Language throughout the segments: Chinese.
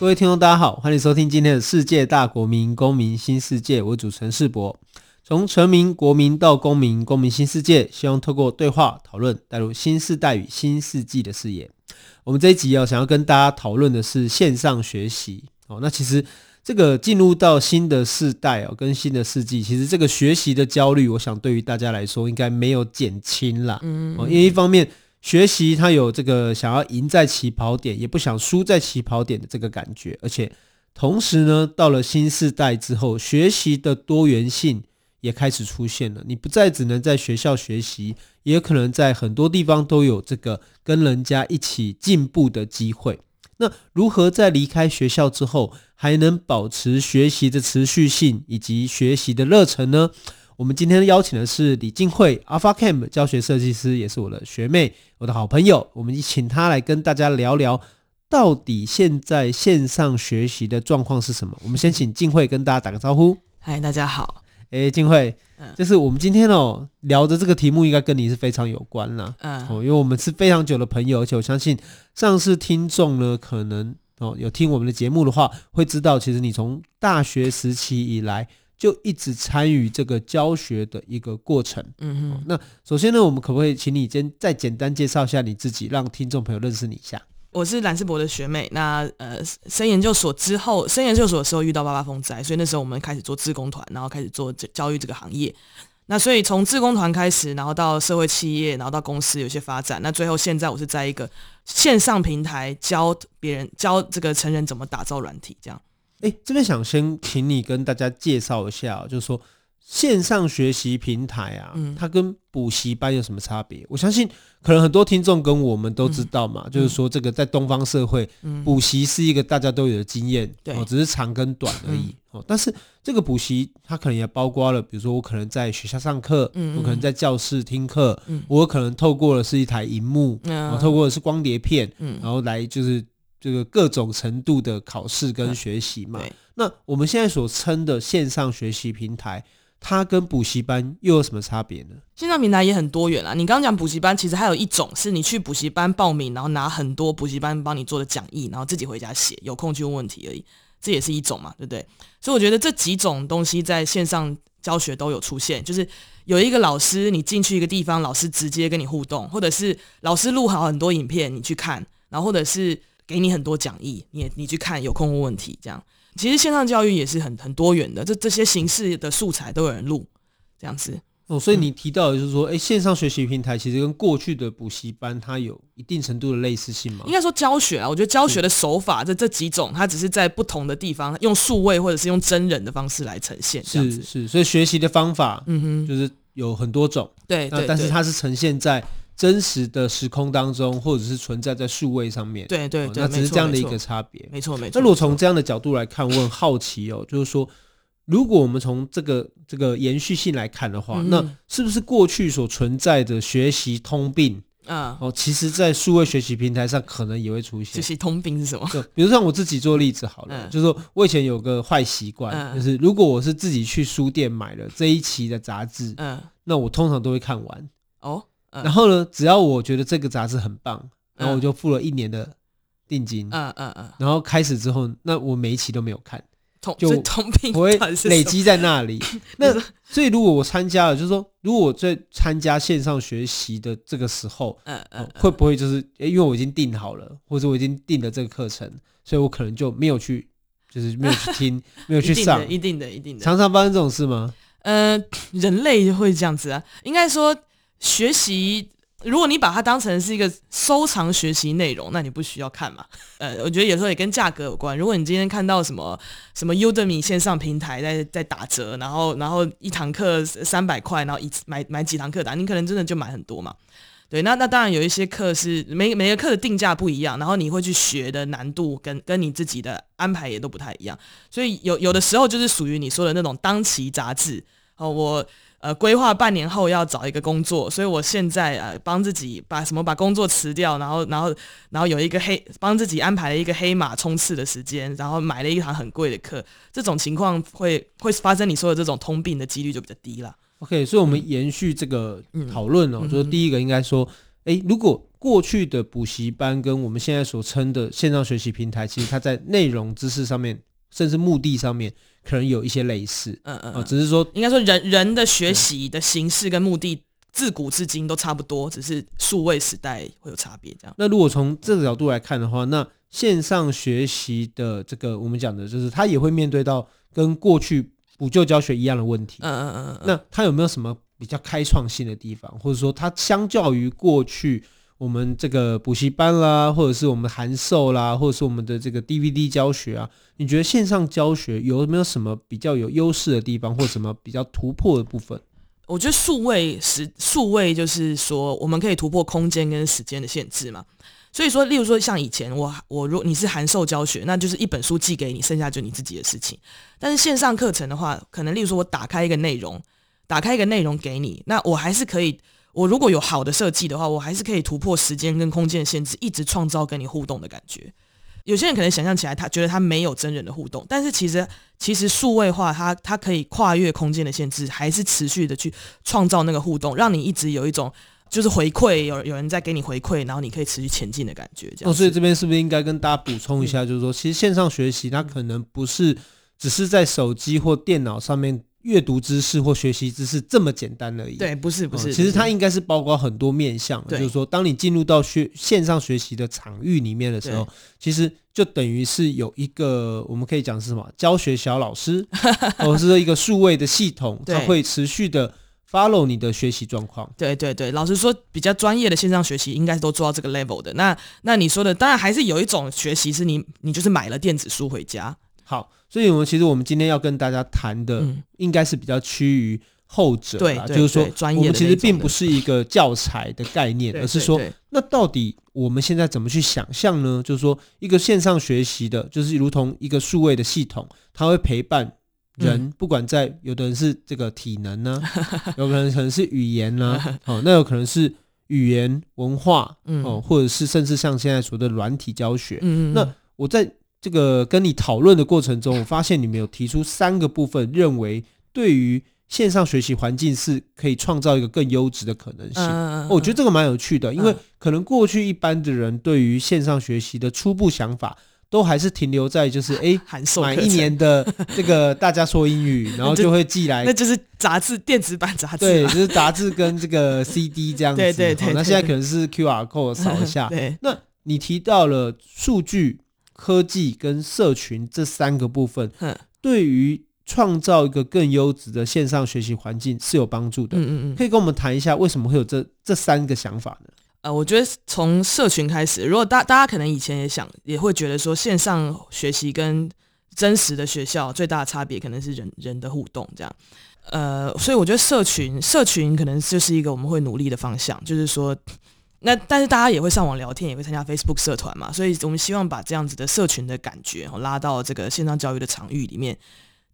各位听众，大家好，欢迎收听今天的世界大国民公民新世界。我主持人世博，从臣民、国民到公民，公民新世界，希望透过对话讨论，带入新世代与新世纪的视野。我们这一集要想要跟大家讨论的是线上学习哦。那其实这个进入到新的世代哦，跟新的世纪，其实这个学习的焦虑，我想对于大家来说应该没有减轻啦。嗯，因为一方面。学习他有这个想要赢在起跑点，也不想输在起跑点的这个感觉，而且同时呢，到了新世代之后，学习的多元性也开始出现了。你不再只能在学校学习，也可能在很多地方都有这个跟人家一起进步的机会。那如何在离开学校之后，还能保持学习的持续性以及学习的热忱呢？我们今天邀请的是李静慧，Alpha Camp 教学设计师，也是我的学妹，我的好朋友。我们请她来跟大家聊聊，到底现在线上学习的状况是什么？我们先请静慧跟大家打个招呼。嗨，大家好。诶，静慧，嗯，就是我们今天哦聊的这个题目，应该跟你是非常有关啦。嗯，哦，因为我们是非常久的朋友，而且我相信上次听众呢，可能哦有听我们的节目的话，会知道，其实你从大学时期以来。就一直参与这个教学的一个过程。嗯哼。那首先呢，我们可不可以请你先再简单介绍一下你自己，让听众朋友认识你一下？我是蓝世博的学妹。那呃，升研究所之后，升研究所的时候遇到八八风灾，所以那时候我们开始做志工团，然后开始做教育这个行业。那所以从志工团开始，然后到社会企业，然后到公司有些发展。那最后现在我是在一个线上平台教别人教这个成人怎么打造软体，这样。哎，这边想先请你跟大家介绍一下，就是说线上学习平台啊，嗯、它跟补习班有什么差别？我相信可能很多听众跟我们都知道嘛，嗯、就是说这个在东方社会，嗯、补习是一个大家都有的经验，对、哦，只是长跟短而已。嗯、哦，但是这个补习它可能也包括了，比如说我可能在学校上课，嗯、我可能在教室听课，嗯、我可能透过的是一台荧幕，嗯、透过的是光碟片，嗯、然后来就是。这个各种程度的考试跟学习嘛，嗯、那我们现在所称的线上学习平台，它跟补习班又有什么差别呢？线上平台也很多元啊。你刚刚讲补习班，其实还有一种是你去补习班报名，然后拿很多补习班帮你做的讲义，然后自己回家写，有空去问问题而已。这也是一种嘛，对不对？所以我觉得这几种东西在线上教学都有出现，就是有一个老师，你进去一个地方，老师直接跟你互动，或者是老师录好很多影片，你去看，然后或者是。给你很多讲义，你你去看，有空问问题，这样。其实线上教育也是很很多元的，这这些形式的素材都有人录，这样子。哦，所以你提到的就是说，哎、嗯，线上学习平台其实跟过去的补习班它有一定程度的类似性吗？应该说教学啊，我觉得教学的手法这这几种，它只是在不同的地方用数位或者是用真人的方式来呈现，是是，所以学习的方法，嗯哼，就是有很多种，对，对，但是它是呈现在。真实的时空当中，或者是存在在数位上面，对对对，那只是这样的一个差别。没错没错。那如果从这样的角度来看，我很好奇哦，就是说，如果我们从这个这个延续性来看的话，那是不是过去所存在的学习通病啊？哦，其实，在数位学习平台上可能也会出现。学习通病是什么？就比如像我自己做例子好了，就是说我以前有个坏习惯，就是如果我是自己去书店买了这一期的杂志，嗯，那我通常都会看完哦。然后呢，只要我觉得这个杂志很棒，然后我就付了一年的定金。嗯嗯嗯。然后开始之后，那我每一期都没有看，就我会累积在那里。那所以如果我参加了，就是说，如果我在参加线上学习的这个时候，嗯嗯，会不会就是因为我已经定好了，或者我已经定了这个课程，所以我可能就没有去，就是没有去听，没有去上。一定的，一定的。常常发生这种事吗？呃，人类会这样子啊，应该说。学习，如果你把它当成是一个收藏学习内容，那你不需要看嘛。呃，我觉得有时候也跟价格有关。如果你今天看到什么什么 Udemy 线上平台在在打折，然后然后一堂课三百块，然后一买买几堂课打，你可能真的就买很多嘛。对，那那当然有一些课是每每个课的定价不一样，然后你会去学的难度跟跟你自己的安排也都不太一样。所以有有的时候就是属于你说的那种当期杂志。哦，我呃规划半年后要找一个工作，所以我现在呃帮自己把什么把工作辞掉，然后然后然后有一个黑帮自己安排了一个黑马冲刺的时间，然后买了一堂很贵的课，这种情况会会发生你说的这种通病的几率就比较低了。OK，所以我们延续这个讨论哦，嗯、就是第一个应该说，哎、嗯，如果过去的补习班跟我们现在所称的线上学习平台，其实它在内容知识上面，甚至目的上面，可能有一些类似。嗯嗯，只是说，应该说人人的学习的形式跟目的，自古至今都差不多，只是数位时代会有差别。这样。那如果从这个角度来看的话，那线上学习的这个我们讲的就是，它也会面对到跟过去。补救教学一样的问题，嗯嗯嗯嗯，那它有没有什么比较开创性的地方，或者说它相较于过去我们这个补习班啦，或者是我们函授啦，或者是我们的这个 DVD 教学啊，你觉得线上教学有没有什么比较有优势的地方，或什么比较突破的部分？我觉得数位是数位，就是说我们可以突破空间跟时间的限制嘛。所以说，例如说像以前我我如你是函授教学，那就是一本书寄给你，剩下就你自己的事情。但是线上课程的话，可能例如说我打开一个内容，打开一个内容给你，那我还是可以，我如果有好的设计的话，我还是可以突破时间跟空间的限制，一直创造跟你互动的感觉。有些人可能想象起来，他觉得他没有真人的互动，但是其实其实数位化它，它可以跨越空间的限制，还是持续的去创造那个互动，让你一直有一种。就是回馈，有有人在给你回馈，然后你可以持续前进的感觉。这样。哦，所以这边是不是应该跟大家补充一下，就是说，其实线上学习它可能不是只是在手机或电脑上面阅读知识或学习知识这么简单而已。对，不是不是，其实它应该是包括很多面向的。就是说，当你进入到学线上学习的场域里面的时候，其实就等于是有一个我们可以讲是什么教学小老师，或者是说一个数位的系统，它会持续的。follow 你的学习状况，对对对，老实说，比较专业的线上学习应该是都做到这个 level 的。那那你说的，当然还是有一种学习是你你就是买了电子书回家。好，所以我们其实我们今天要跟大家谈的，应该是比较趋于后者，对，就是说，我们其实并不是一个教材的概念，而是说，那到底我们现在怎么去想象呢？就是说，一个线上学习的，就是如同一个数位的系统，它会陪伴。人不管在，有的人是这个体能呢，有可能可能是语言呢，哦，那有可能是语言文化，哦，或者是甚至像现在说的软体教学。那我在这个跟你讨论的过程中，我发现你们有提出三个部分，认为对于线上学习环境是可以创造一个更优质的可能性。我觉得这个蛮有趣的，因为可能过去一般的人对于线上学习的初步想法。都还是停留在就是哎，买一年的这个大家说英语，然后 就会寄来，那就是杂志电子版杂志，对，就是杂志跟这个 CD 这样子。对对对。那现在可能是 QR code 扫一下。对。那你提到了数据、科技跟社群这三个部分，对于创造一个更优质的线上学习环境是有帮助的。嗯嗯嗯。可以跟我们谈一下为什么会有这这三个想法呢？呃，我觉得从社群开始，如果大大家可能以前也想，也会觉得说线上学习跟真实的学校最大的差别可能是人人的互动这样。呃，所以我觉得社群社群可能就是一个我们会努力的方向，就是说，那但是大家也会上网聊天，也会参加 Facebook 社团嘛，所以我们希望把这样子的社群的感觉拉到这个线上教育的场域里面。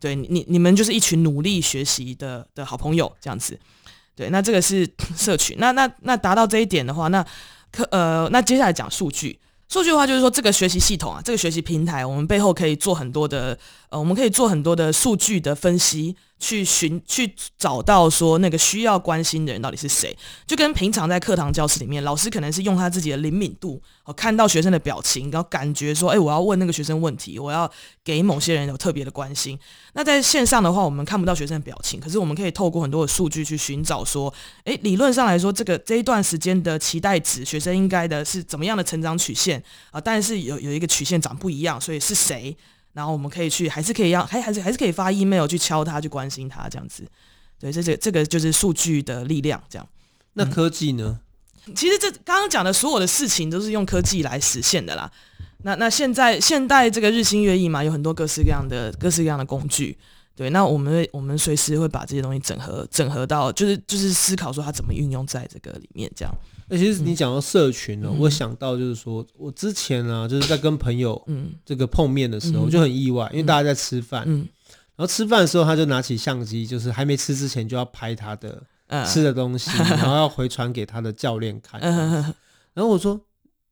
对你你们就是一群努力学习的的好朋友这样子。对，那这个是 社群。那那那达到这一点的话，那可呃，那接下来讲数据。数据的话，就是说这个学习系统啊，这个学习平台，我们背后可以做很多的呃，我们可以做很多的数据的分析。去寻去找到说那个需要关心的人到底是谁，就跟平常在课堂教室里面，老师可能是用他自己的灵敏度，哦，看到学生的表情，然后感觉说，哎，我要问那个学生问题，我要给某些人有特别的关心。那在线上的话，我们看不到学生的表情，可是我们可以透过很多的数据去寻找说，哎，理论上来说，这个这一段时间的期待值，学生应该的是怎么样的成长曲线啊？但是有有一个曲线长不一样，所以是谁？然后我们可以去，还是可以让，还还是还是可以发 email 去敲他，去关心他这样子。对，这这这个就是数据的力量，这样。那科技呢？嗯、其实这刚刚讲的所有的事情都是用科技来实现的啦。那那现在现代这个日新月异嘛，有很多各式各样的各式各样的工具。对，那我们我们随时会把这些东西整合整合到，就是就是思考说它怎么运用在这个里面，这样。那其实你讲到社群呢，嗯、我想到就是说，我之前啊，就是在跟朋友这个碰面的时候，嗯、就很意外，因为大家在吃饭，嗯，然后吃饭的时候，他就拿起相机，就是还没吃之前就要拍他的吃的东西，嗯、然后要回传给他的教练看。然后我说。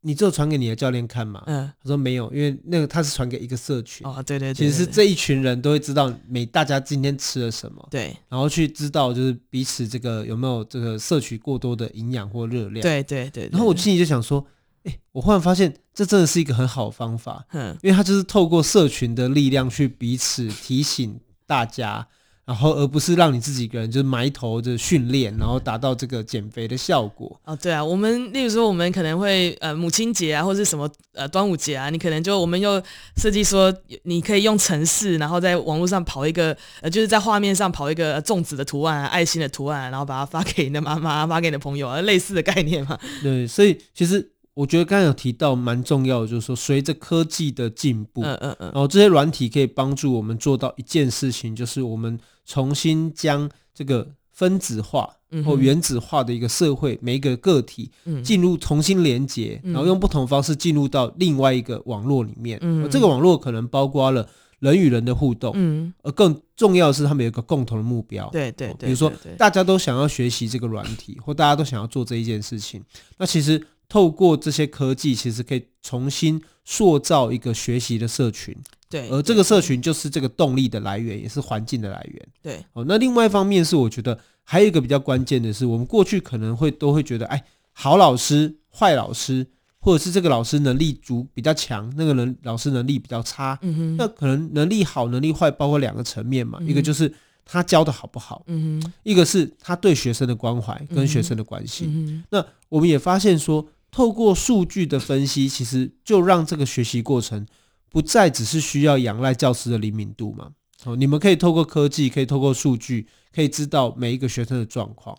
你只有传给你的教练看嘛？嗯，他说没有，因为那个他是传给一个社群。哦，对对对，其实是这一群人都会知道每大家今天吃了什么。对，然后去知道就是彼此这个有没有这个摄取过多的营养或热量。对对对。然后我心里就想说，哎，我忽然发现这真的是一个很好的方法。嗯，因为他就是透过社群的力量去彼此提醒大家。然后，而不是让你自己一个人就是埋头的训练，然后达到这个减肥的效果。哦，对啊，我们例如说，我们可能会呃母亲节啊，或者是什么呃端午节啊，你可能就我们又设计说，你可以用程式，然后在网络上跑一个呃，就是在画面上跑一个粽子的图案、爱心的图案，然后把它发给你的 妈妈、发给你的朋友啊，类似的概念嘛。对，所以其实。我觉得刚才有提到蛮重要的，就是说随着科技的进步，嗯嗯嗯，然后这些软体可以帮助我们做到一件事情，就是我们重新将这个分子化或原子化的一个社会，每一个个体进入重新连接，然后用不同方式进入到另外一个网络里面。嗯，这个网络可能包括了人与人的互动，嗯，而更重要的是他们有一个共同的目标，对对对，比如说大家都想要学习这个软体，或大家都想要做这一件事情，那其实。透过这些科技，其实可以重新塑造一个学习的社群。对，而这个社群就是这个动力的来源，也是环境的来源。对，哦，那另外一方面是，我觉得还有一个比较关键的是，我们过去可能会都会觉得，哎，好老师、坏老师，或者是这个老师能力足比较强，那个人老师能力比较差。嗯哼，那可能能力好、能力坏，包括两个层面嘛，嗯、一个就是他教的好不好，嗯哼，一个是他对学生的关怀跟学生的关系。嗯哼，那我们也发现说。透过数据的分析，其实就让这个学习过程不再只是需要仰赖教师的灵敏度嘛。哦，你们可以透过科技，可以透过数据，可以知道每一个学生的状况。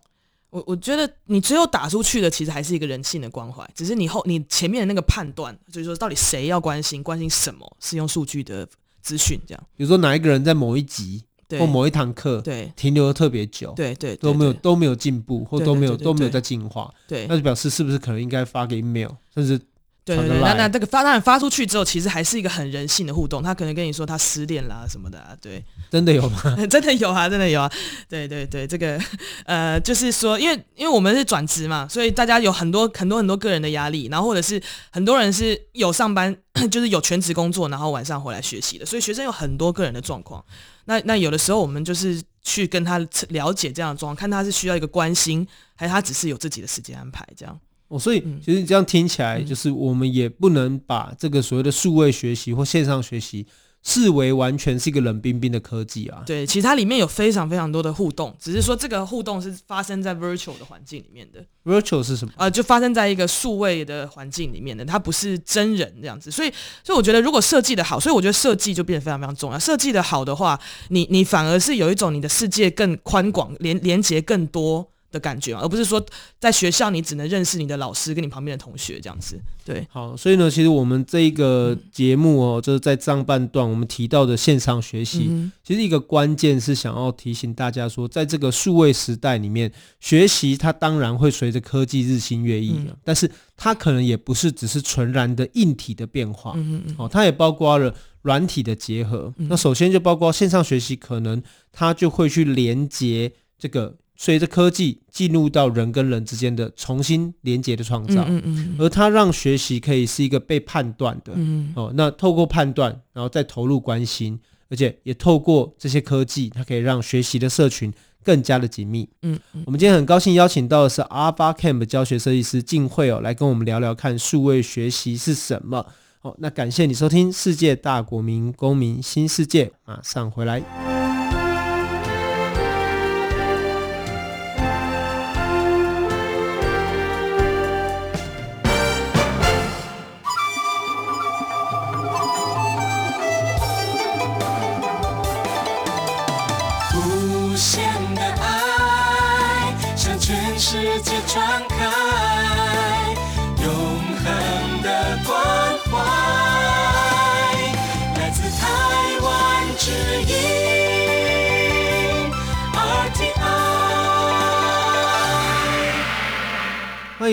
我我觉得你最后打出去的，其实还是一个人性的关怀，只是你后你前面的那个判断，就是说到底谁要关心，关心什么，是用数据的资讯这样。比如说哪一个人在某一集。或某一堂课，对，停留的特别久，对对，都没有都没有进步，或都没有都没有在进化，对，那就表示是不是可能应该发个 email，甚至对对对，那那这个发当然发出去之后，其实还是一个很人性的互动，他可能跟你说他失恋啦什么的啊，对，真的有吗？真的有啊，真的有啊，对对对，这个呃，就是说，因为因为我们是转职嘛，所以大家有很多很多很多个人的压力，然后或者是很多人是有上班，就是有全职工作，然后晚上回来学习的，所以学生有很多个人的状况。那那有的时候我们就是去跟他了解这样的状况，看他是需要一个关心，还是他只是有自己的时间安排这样。哦，所以其实这样听起来，就是我们也不能把这个所谓的数位学习或线上学习。视为完全是一个冷冰冰的科技啊！对，其实它里面有非常非常多的互动，只是说这个互动是发生在 virtual 的环境里面的。virtual 是什么？呃，就发生在一个数位的环境里面的，它不是真人这样子。所以，所以我觉得如果设计的好，所以我觉得设计就变得非常非常重要。设计的好的话，你你反而是有一种你的世界更宽广，连连接更多。的感觉，而不是说在学校你只能认识你的老师跟你旁边的同学这样子。对，好，所以呢，其实我们这一个节目哦，就是在上半段我们提到的线上学习，嗯、其实一个关键是想要提醒大家说，在这个数位时代里面，学习它当然会随着科技日新月异，嗯、但是它可能也不是只是纯然的硬体的变化，嗯嗯，哦，它也包括了软体的结合。嗯、那首先就包括线上学习，可能它就会去连接这个。随着科技进入到人跟人之间的重新连接的创造，嗯嗯嗯，而它让学习可以是一个被判断的，嗯哦，那透过判断，然后再投入关心，而且也透过这些科技，它可以让学习的社群更加的紧密，嗯，嗯，我们今天很高兴邀请到的是 Alpha Camp 教学设计师静慧哦，来跟我们聊聊看数位学习是什么。好，那感谢你收听《世界大国民公民新世界》，马上回来。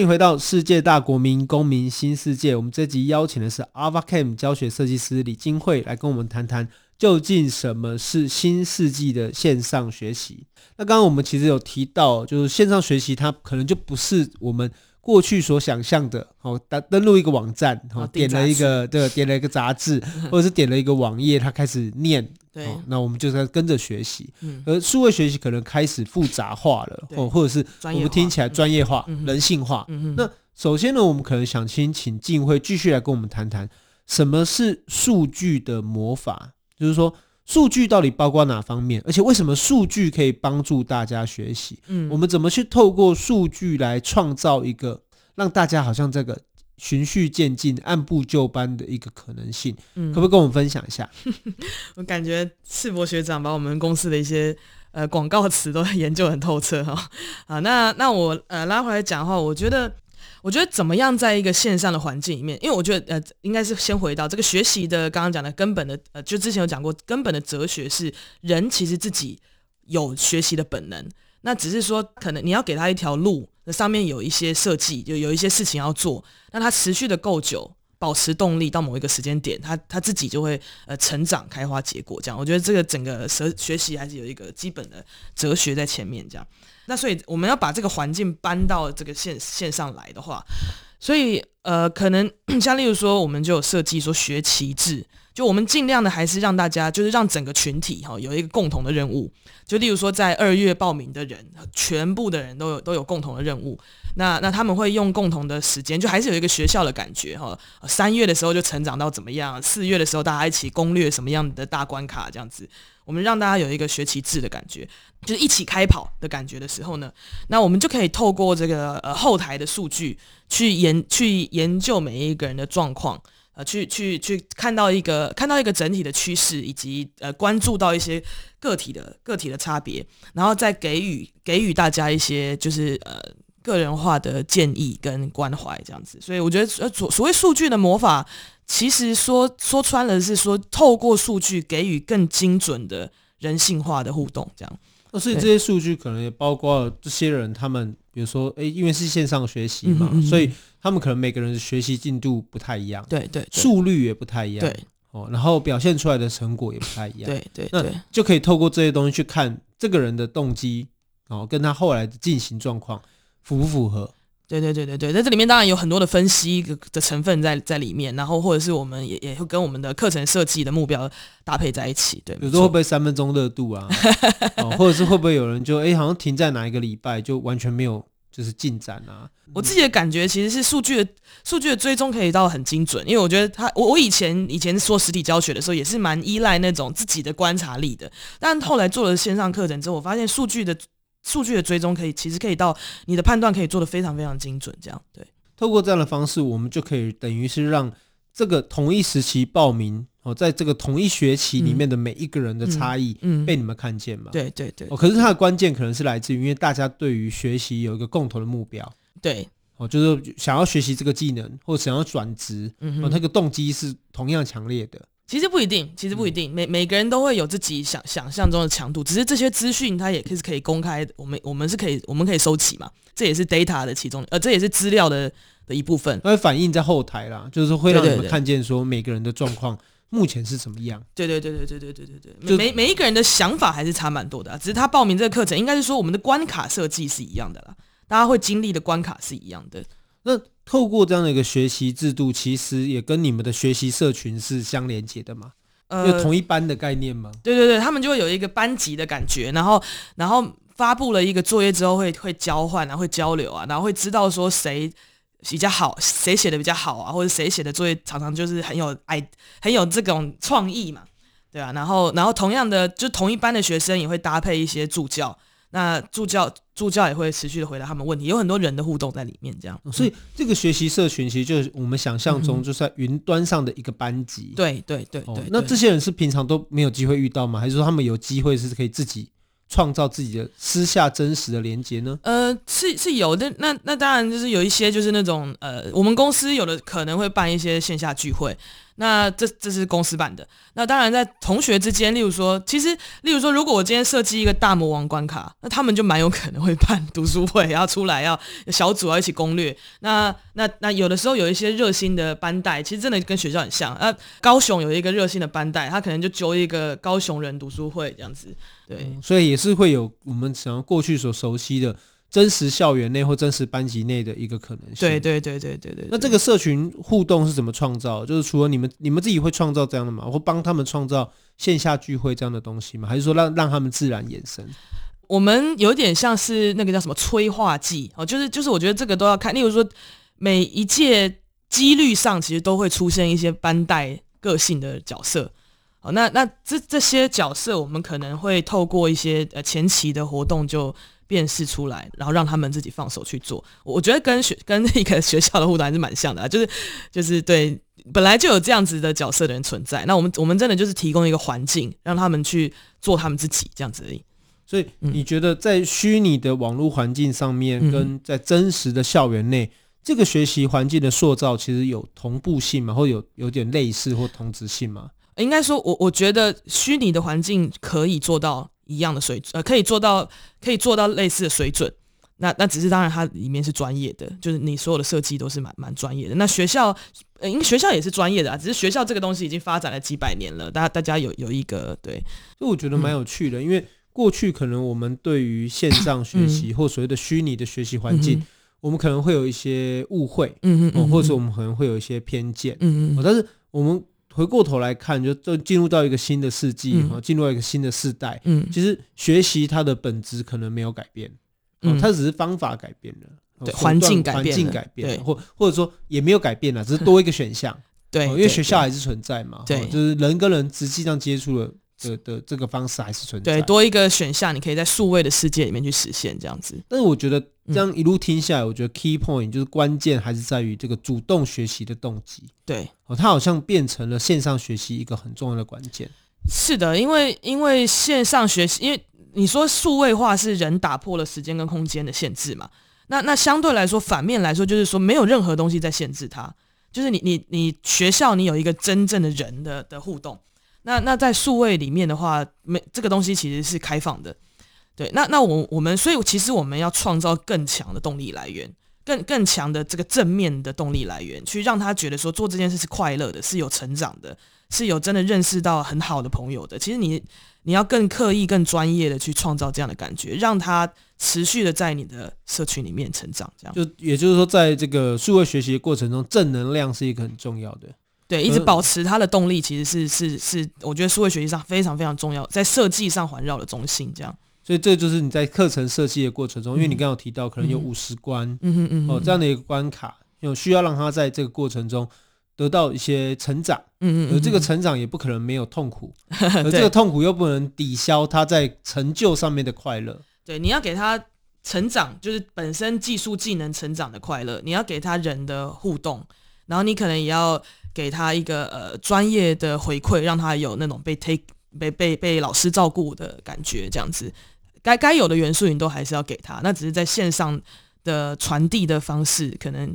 迎回到世界大国民公民新世界。我们这集邀请的是 Alpha Camp 教学设计师李金慧来跟我们谈谈究竟什么是新世纪的线上学习？那刚刚我们其实有提到，就是线上学习它可能就不是我们。过去所想象的，哦，登登录一个网站，哦，点了一个，对，点了一个杂志，或者是点了一个网页，它开始念，对，那我们就在跟着学习。嗯，而数位学习可能开始复杂化了，或，或者是我们听起来专业化、人性化。那首先呢，我们可能想先请静慧继续来跟我们谈谈什么是数据的魔法，就是说。数据到底包括哪方面？而且为什么数据可以帮助大家学习？嗯，我们怎么去透过数据来创造一个让大家好像这个循序渐进、按部就班的一个可能性？嗯，可不可以跟我们分享一下？我感觉世博学长把我们公司的一些呃广告词都 研究很透彻哈。啊，那那我呃拉回来讲的话，我觉得。我觉得怎么样在一个线上的环境里面，因为我觉得呃，应该是先回到这个学习的刚刚讲的根本的呃，就之前有讲过，根本的哲学是人其实自己有学习的本能，那只是说可能你要给他一条路，那上面有一些设计，就有一些事情要做，那它持续的够久，保持动力到某一个时间点，它它自己就会呃成长、开花、结果这样。我觉得这个整个学学习还是有一个基本的哲学在前面这样。那所以我们要把这个环境搬到这个线线上来的话，所以呃，可能 像例如说，我们就有设计说学期制，就我们尽量的还是让大家，就是让整个群体哈有一个共同的任务。就例如说，在二月报名的人，全部的人都有都有共同的任务。那那他们会用共同的时间，就还是有一个学校的感觉哈。三月的时候就成长到怎么样？四月的时候大家一起攻略什么样的大关卡这样子。我们让大家有一个学期制的感觉，就是一起开跑的感觉的时候呢，那我们就可以透过这个呃后台的数据去研去研究每一个人的状况，呃，去去去看到一个看到一个整体的趋势，以及呃关注到一些个体的个体的差别，然后再给予给予大家一些就是呃个人化的建议跟关怀这样子。所以我觉得呃所所谓数据的魔法。其实说说穿了是说，透过数据给予更精准的人性化的互动，这样。那所以这些数据可能也包括这些人，他们比如说，诶，因为是线上学习嘛，嗯嗯嗯，所以他们可能每个人的学习进度不太一样，对对，速率也不太一样，对。哦，然后表现出来的成果也不太一样，对对，那就可以透过这些东西去看这个人的动机，哦，跟他后来的进行状况符不符合。对对对对对，在这里面当然有很多的分析的成分在在里面，然后或者是我们也也会跟我们的课程设计的目标搭配在一起。对，有时候会不会三分钟热度啊？哦，或者是会不会有人就哎，好像停在哪一个礼拜就完全没有就是进展啊？我自己的感觉其实是数据的数据的追踪可以到很精准，因为我觉得他我我以前以前说实体教学的时候也是蛮依赖那种自己的观察力的，但后来做了线上课程之后，我发现数据的。数据的追踪可以，其实可以到你的判断可以做的非常非常精准，这样对。透过这样的方式，我们就可以等于是让这个同一时期报名哦，在这个同一学期里面的每一个人的差异，嗯，被你们看见嘛？对对对。哦，可是它的关键可能是来自于，因为大家对于学习有一个共同的目标，对，哦，就是想要学习这个技能，或者想要转职，嗯，哦，那个动机是同样强烈的。其实不一定，其实不一定，每每个人都会有自己想想象中的强度，只是这些资讯它也可以是可以公开，我们我们是可以我们可以收集嘛，这也是 data 的其中，呃，这也是资料的的一部分，它会反映在后台啦，就是会让你们看见说每个人的状况目前是什么样。对对对对对对对对对，每每一个人的想法还是差蛮多的，只是他报名这个课程，应该是说我们的关卡设计是一样的啦，大家会经历的关卡是一样的。那透过这样的一个学习制度，其实也跟你们的学习社群是相连接的嘛？有同一班的概念吗？呃，对对对，他们就会有一个班级的感觉，然后然后发布了一个作业之后会会交换啊，会交流啊，然后会知道说谁比较好，谁写的比较好啊，或者谁写的作业常常就是很有爱，很有这种创意嘛，对啊，然后然后同样的，就同一班的学生也会搭配一些助教。那助教助教也会持续的回答他们问题，有很多人的互动在里面，这样。所以这个学习社群其实就是我们想象中就是在云端上的一个班级。对对对对。那这些人是平常都没有机会遇到吗？还是说他们有机会是可以自己创造自己的私下真实的连接呢？呃，是是有的。那那当然就是有一些就是那种呃，我们公司有的可能会办一些线下聚会。那这这是公司版的。那当然，在同学之间，例如说，其实，例如说，如果我今天设计一个大魔王关卡，那他们就蛮有可能会办读书会，要出来要小组要一起攻略。那那 那有的时候有一些热心的班代，其实真的跟学校很像。那高雄有一个热心的班代，他可能就揪一个高雄人读书会这样子。对，所以也是会有我们想要过去所熟悉的。真实校园内或真实班级内的一个可能性。对对对对对对。那这个社群互动是怎么创造？就是除了你们你们自己会创造这样的吗？或帮他们创造线下聚会这样的东西吗？还是说让让他们自然延伸？我们有点像是那个叫什么催化剂哦，就是就是我觉得这个都要看。例如说每一届几率上其实都会出现一些班带个性的角色。哦，那那这这些角色我们可能会透过一些呃前期的活动就。辨识出来，然后让他们自己放手去做。我觉得跟学 跟那个学校的互动还是蛮像的啊，就是就是对本来就有这样子的角色的人存在。那我们我们真的就是提供一个环境，让他们去做他们自己这样子而已。所以你觉得在虚拟的网络环境上面，跟在真实的校园内，这个学习环境的塑造，其实有同步性吗？或有有点类似或同质性吗？应该说，我我觉得虚拟的环境可以做到。一样的水准，呃，可以做到，可以做到类似的水准。那那只是当然，它里面是专业的，就是你所有的设计都是蛮蛮专业的。那学校，呃，因为学校也是专业的啊，只是学校这个东西已经发展了几百年了，大家大家有有一个对，所以我觉得蛮有趣的，嗯、因为过去可能我们对于线上学习或所谓的虚拟的学习环境，嗯、我们可能会有一些误会，嗯嗯，嗯，或者我们可能会有一些偏见，嗯嗯，但是我们。回过头来看，就就进入到一个新的世纪哈，进、嗯、入到一个新的世代。嗯，其实学习它的本质可能没有改变，嗯，它只是方法改变了，对，环境改变，环境改变了，或或者说也没有改变了，只是多一个选项。对，因为学校还是存在嘛，对，就是人跟人实际上接触了。的的这个方式还是存在，对，多一个选项，你可以在数位的世界里面去实现这样子。但是我觉得这样一路听下来，我觉得 key point 就是关键还是在于这个主动学习的动机。对，哦，它好像变成了线上学习一个很重要的关键。是的，因为因为线上学习，因为你说数位化是人打破了时间跟空间的限制嘛，那那相对来说，反面来说就是说没有任何东西在限制它，就是你你你学校你有一个真正的人的的互动。那那在数位里面的话，没这个东西其实是开放的，对。那那我我们所以其实我们要创造更强的动力来源，更更强的这个正面的动力来源，去让他觉得说做这件事是快乐的，是有成长的，是有真的认识到很好的朋友的。其实你你要更刻意、更专业的去创造这样的感觉，让他持续的在你的社群里面成长。这样就也就是说，在这个数位学习的过程中，正能量是一个很重要的。对，一直保持它的动力，其实是是是，我觉得数位学习上非常非常重要，在设计上环绕的中心这样。所以这就是你在课程设计的过程中，因为你刚刚有提到可能有五十关，嗯嗯嗯哦这样的一个关卡，有需要让他在这个过程中得到一些成长，嗯嗯，而这个成长也不可能没有痛苦，而这个痛苦又不能抵消他在成就上面的快乐。对，你要给他成长，就是本身技术技能成长的快乐，你要给他人的互动，然后你可能也要。给他一个呃专业的回馈，让他有那种被 take 被被被老师照顾的感觉，这样子，该该有的元素你都还是要给他。那只是在线上的传递的方式，可能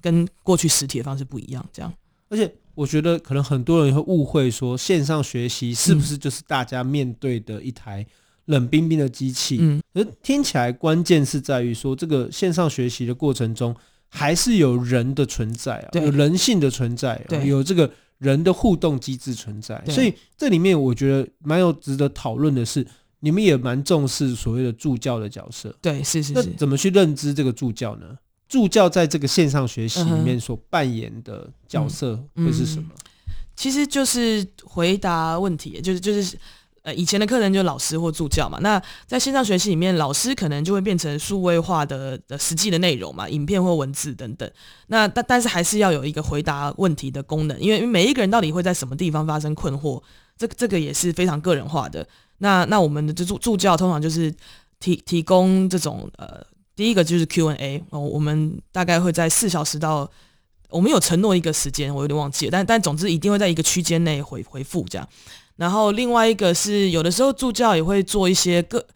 跟过去实体的方式不一样。这样，而且我觉得可能很多人会误会说，线上学习是不是就是大家面对的一台冷冰冰的机器？嗯，而听起来关键是在于说，这个线上学习的过程中。还是有人的存在啊，有人性的存在，有这个人的互动机制存在，所以这里面我觉得蛮有值得讨论的是，你们也蛮重视所谓的助教的角色。对，是是是。那怎么去认知这个助教呢？助教在这个线上学习里面所扮演的角色会是什么？嗯嗯、其实就是回答问题，就是就是。呃，以前的课程就老师或助教嘛，那在线上学习里面，老师可能就会变成数位化的的实际的内容嘛，影片或文字等等。那但但是还是要有一个回答问题的功能，因为每一个人到底会在什么地方发生困惑，这这个也是非常个人化的。那那我们的助助教通常就是提提供这种呃，第一个就是 Q&A 哦，我们大概会在四小时到，我们有承诺一个时间，我有点忘记了，但但总之一定会在一个区间内回回复这样。然后另外一个是，有的时候助教也会做一些个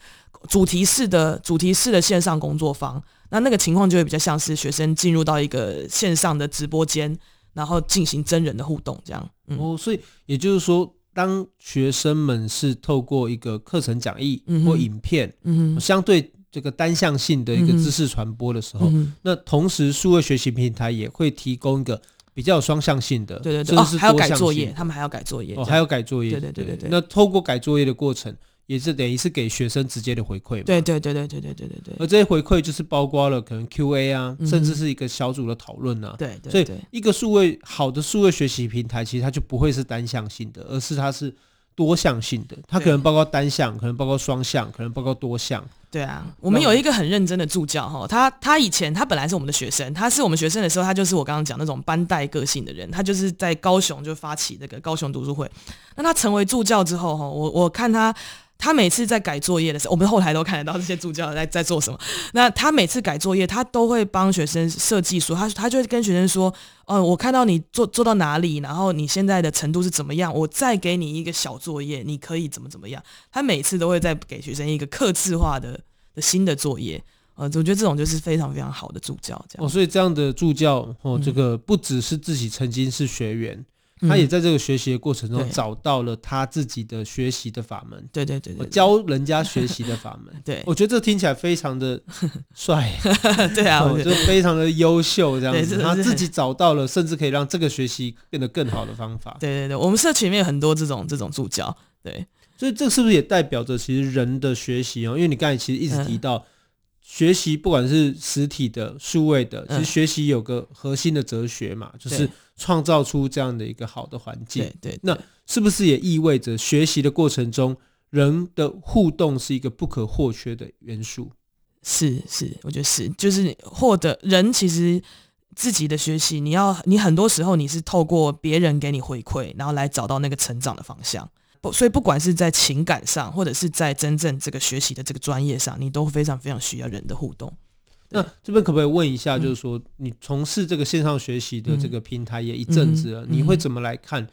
主题式的主题式的线上工作坊，那那个情况就会比较像是学生进入到一个线上的直播间，然后进行真人的互动，这样。嗯、哦，所以也就是说，当学生们是透过一个课程讲义或影片，嗯，相对这个单向性的一个知识传播的时候，嗯、那同时数位学习平台也会提供一个。比较有双向性的，对对对，哦，还要改作业，他们还要改作业，哦，还要改作业，对对对对对。那透过改作业的过程，也是等于是给学生直接的回馈嘛，对对对对对对对对对。而这些回馈就是包括了可能 QA 啊，嗯、甚至是一个小组的讨论啊，对对。所以一个数位好的数位学习平台，其实它就不会是单向性的，而是它是多向性的，它可能包括单向，可能包括双向，可能包括多向。对啊，我们有一个很认真的助教哈，他他以前他本来是我们的学生，他是我们学生的时候，他就是我刚刚讲那种班带个性的人，他就是在高雄就发起那个高雄读书会，那他成为助教之后哈，我我看他。他每次在改作业的时候，我们后台都看得到这些助教在在做什么。那他每次改作业，他都会帮学生设计说，他他就会跟学生说，哦、呃，我看到你做做到哪里，然后你现在的程度是怎么样，我再给你一个小作业，你可以怎么怎么样。他每次都会再给学生一个克制化的的新的作业。呃，我觉得这种就是非常非常好的助教，这样。哦，所以这样的助教，哦，这个不只是自己曾经是学员。他也在这个学习的过程中找到了他自己的学习的法门。对对对对，教人家学习的法门。对，我觉得这听起来非常的 帅。对啊，我觉得非常的优秀，这样子。他自己找到了，甚至可以让这个学习变得更好的方法。对对对，我们社群里面有很多这种这种助教。对，所以这是不是也代表着其实人的学习哦？因为你刚才其实一直提到学习，不管是实体的、数位的，其实学习有个核心的哲学嘛，就是。创造出这样的一个好的环境，对，对对，那是不是也意味着学习的过程中，人的互动是一个不可或缺的元素？是是，我觉得是，就是获得人其实自己的学习，你要你很多时候你是透过别人给你回馈，然后来找到那个成长的方向。不，所以不管是在情感上，或者是在真正这个学习的这个专业上，你都非常非常需要人的互动。那这边可不可以问一下，就是说你从事这个线上学习的这个平台也一阵子了，你会怎么来看？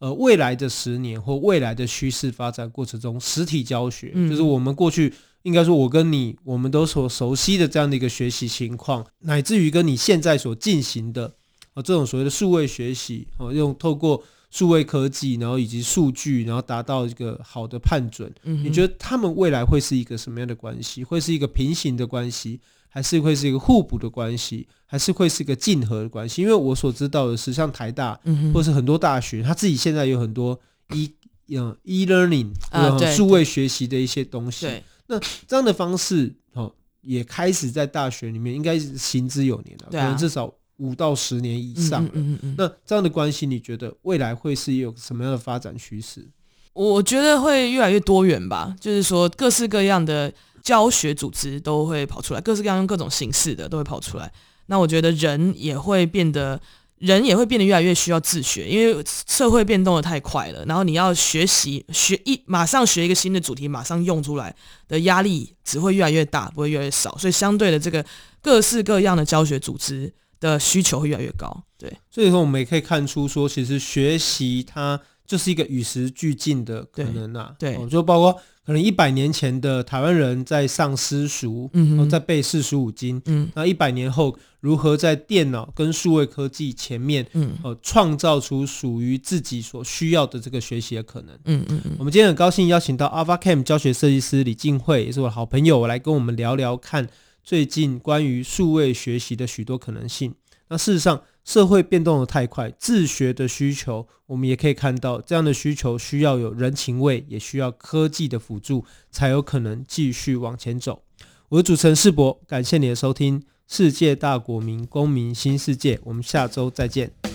呃，未来的十年或未来的趋势发展过程中，实体教学就是我们过去应该说，我跟你我们都所熟悉的这样的一个学习情况，乃至于跟你现在所进行的呃这种所谓的数位学习，哦，用透过数位科技，然后以及数据，然后达到一个好的判准。你觉得他们未来会是一个什么样的关系？会是一个平行的关系？还是会是一个互补的关系，还是会是一个竞合的关系？因为我所知道的是，像台大，或是很多大学，他自己现在有很多 e 嗯 e learning 啊，数位学习的一些东西。那这样的方式哦，也开始在大学里面应该是行之有年了，可能至少五到十年以上了。那这样的关系，你觉得未来会是有什么样的发展趋势？我觉得会越来越多元吧，就是说各式各样的。教学组织都会跑出来，各式各样用各种形式的都会跑出来。那我觉得人也会变得，人也会变得越来越需要自学，因为社会变动的太快了。然后你要学习学一马上学一个新的主题，马上用出来的压力只会越来越大，不会越来越少。所以相对的，这个各式各样的教学组织的需求会越来越高。对，所以说我们也可以看出说，其实学习它就是一个与时俱进的可能啊。对，对就包括。可能一百年前的台湾人在上私塾，嗯，然后在背四书五经，嗯，那一百年后如何在电脑跟数位科技前面，嗯，呃，创造出属于自己所需要的这个学习的可能，嗯嗯嗯。我们今天很高兴邀请到 AlphaCam 教学设计师李静慧，也是我的好朋友，我来跟我们聊聊看最近关于数位学习的许多可能性。那事实上，社会变动的太快，自学的需求，我们也可以看到，这样的需求需要有人情味，也需要科技的辅助，才有可能继续往前走。我是主持人世博，感谢你的收听，世界大国民公民新世界，我们下周再见。